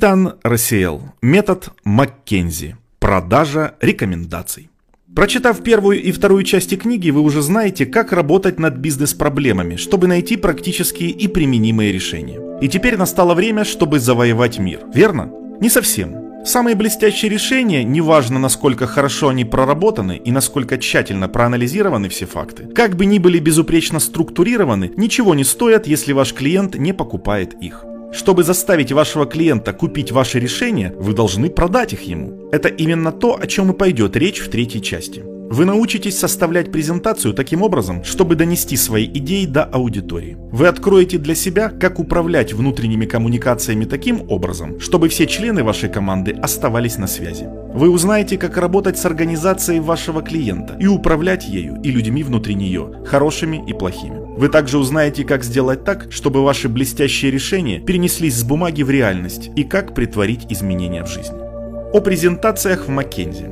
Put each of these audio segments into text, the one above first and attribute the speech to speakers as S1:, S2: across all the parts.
S1: Капитан Рассеял. Метод Маккензи. Продажа рекомендаций. Прочитав первую и вторую части книги, вы уже знаете, как работать над бизнес-проблемами, чтобы найти практические и применимые решения. И теперь настало время, чтобы завоевать мир, верно? Не совсем. Самые блестящие решения, неважно насколько хорошо они проработаны и насколько тщательно проанализированы все факты, как бы ни были безупречно структурированы, ничего не стоят, если ваш клиент не покупает их. Чтобы заставить вашего клиента купить ваше решение, вы должны продать их ему. Это именно то, о чем и пойдет речь в третьей части. Вы научитесь составлять презентацию таким образом, чтобы донести свои идеи до аудитории. Вы откроете для себя, как управлять внутренними коммуникациями таким образом, чтобы все члены вашей команды оставались на связи. Вы узнаете, как работать с организацией вашего клиента и управлять ею и людьми внутри нее, хорошими и плохими. Вы также узнаете, как сделать так, чтобы ваши блестящие решения перенеслись с бумаги в реальность и как притворить изменения в жизнь. О презентациях в Маккензи.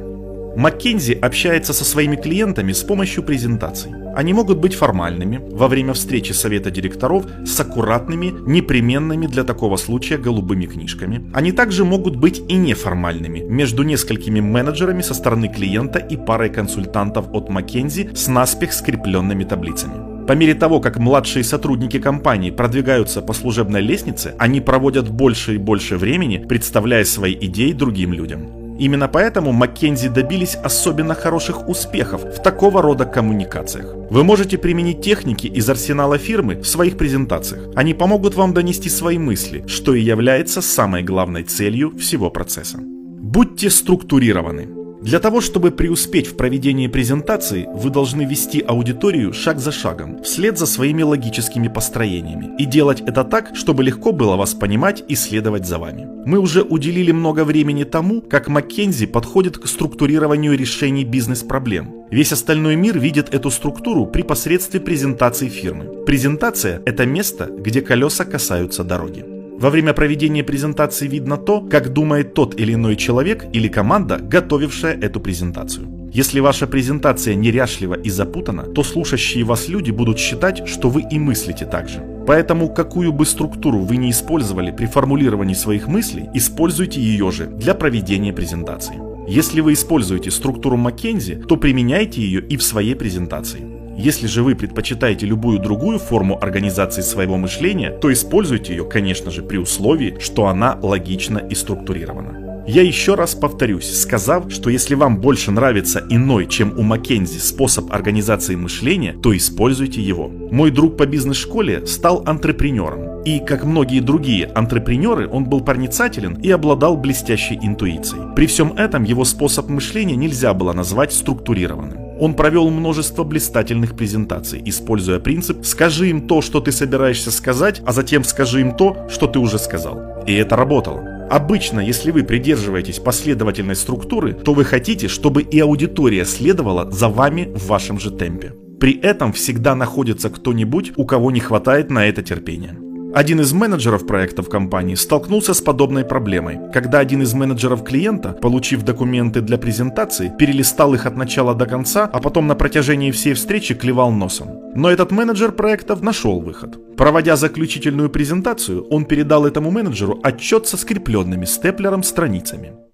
S1: Маккензи общается со своими клиентами с помощью презентаций. Они могут быть формальными, во время встречи совета директоров с аккуратными, непременными для такого случая голубыми книжками. Они также могут быть и неформальными, между несколькими менеджерами со стороны клиента и парой консультантов от Маккензи с наспех скрепленными таблицами. По мере того, как младшие сотрудники компании продвигаются по служебной лестнице, они проводят больше и больше времени, представляя свои идеи другим людям. Именно поэтому Маккензи добились особенно хороших успехов в такого рода коммуникациях. Вы можете применить техники из арсенала фирмы в своих презентациях. Они помогут вам донести свои мысли, что и является самой главной целью всего процесса. Будьте структурированы. Для того, чтобы преуспеть в проведении презентации, вы должны вести аудиторию шаг за шагом, вслед за своими логическими построениями, и делать это так, чтобы легко было вас понимать и следовать за вами. Мы уже уделили много времени тому, как Маккензи подходит к структурированию решений бизнес-проблем. Весь остальной мир видит эту структуру при посредстве презентации фирмы. Презентация – это место, где колеса касаются дороги. Во время проведения презентации видно то, как думает тот или иной человек или команда, готовившая эту презентацию. Если ваша презентация неряшлива и запутана, то слушающие вас люди будут считать, что вы и мыслите так же. Поэтому какую бы структуру вы не использовали при формулировании своих мыслей, используйте ее же для проведения презентации. Если вы используете структуру Маккензи, то применяйте ее и в своей презентации. Если же вы предпочитаете любую другую форму организации своего мышления, то используйте ее, конечно же, при условии, что она логична и структурирована. Я еще раз повторюсь, сказав, что если вам больше нравится иной, чем у Маккензи, способ организации мышления, то используйте его. Мой друг по бизнес-школе стал антрепренером. И, как многие другие антрепренеры, он был проницателен и обладал блестящей интуицией. При всем этом его способ мышления нельзя было назвать структурированным. Он провел множество блистательных презентаций, используя принцип «скажи им то, что ты собираешься сказать, а затем скажи им то, что ты уже сказал». И это работало. Обычно, если вы придерживаетесь последовательной структуры, то вы хотите, чтобы и аудитория следовала за вами в вашем же темпе. При этом всегда находится кто-нибудь, у кого не хватает на это терпения. Один из менеджеров проекта в компании столкнулся с подобной проблемой, когда один из менеджеров клиента, получив документы для презентации, перелистал их от начала до конца, а потом на протяжении всей встречи клевал носом. Но этот менеджер проектов нашел выход. Проводя заключительную презентацию, он передал этому менеджеру отчет со скрепленными степлером страницами.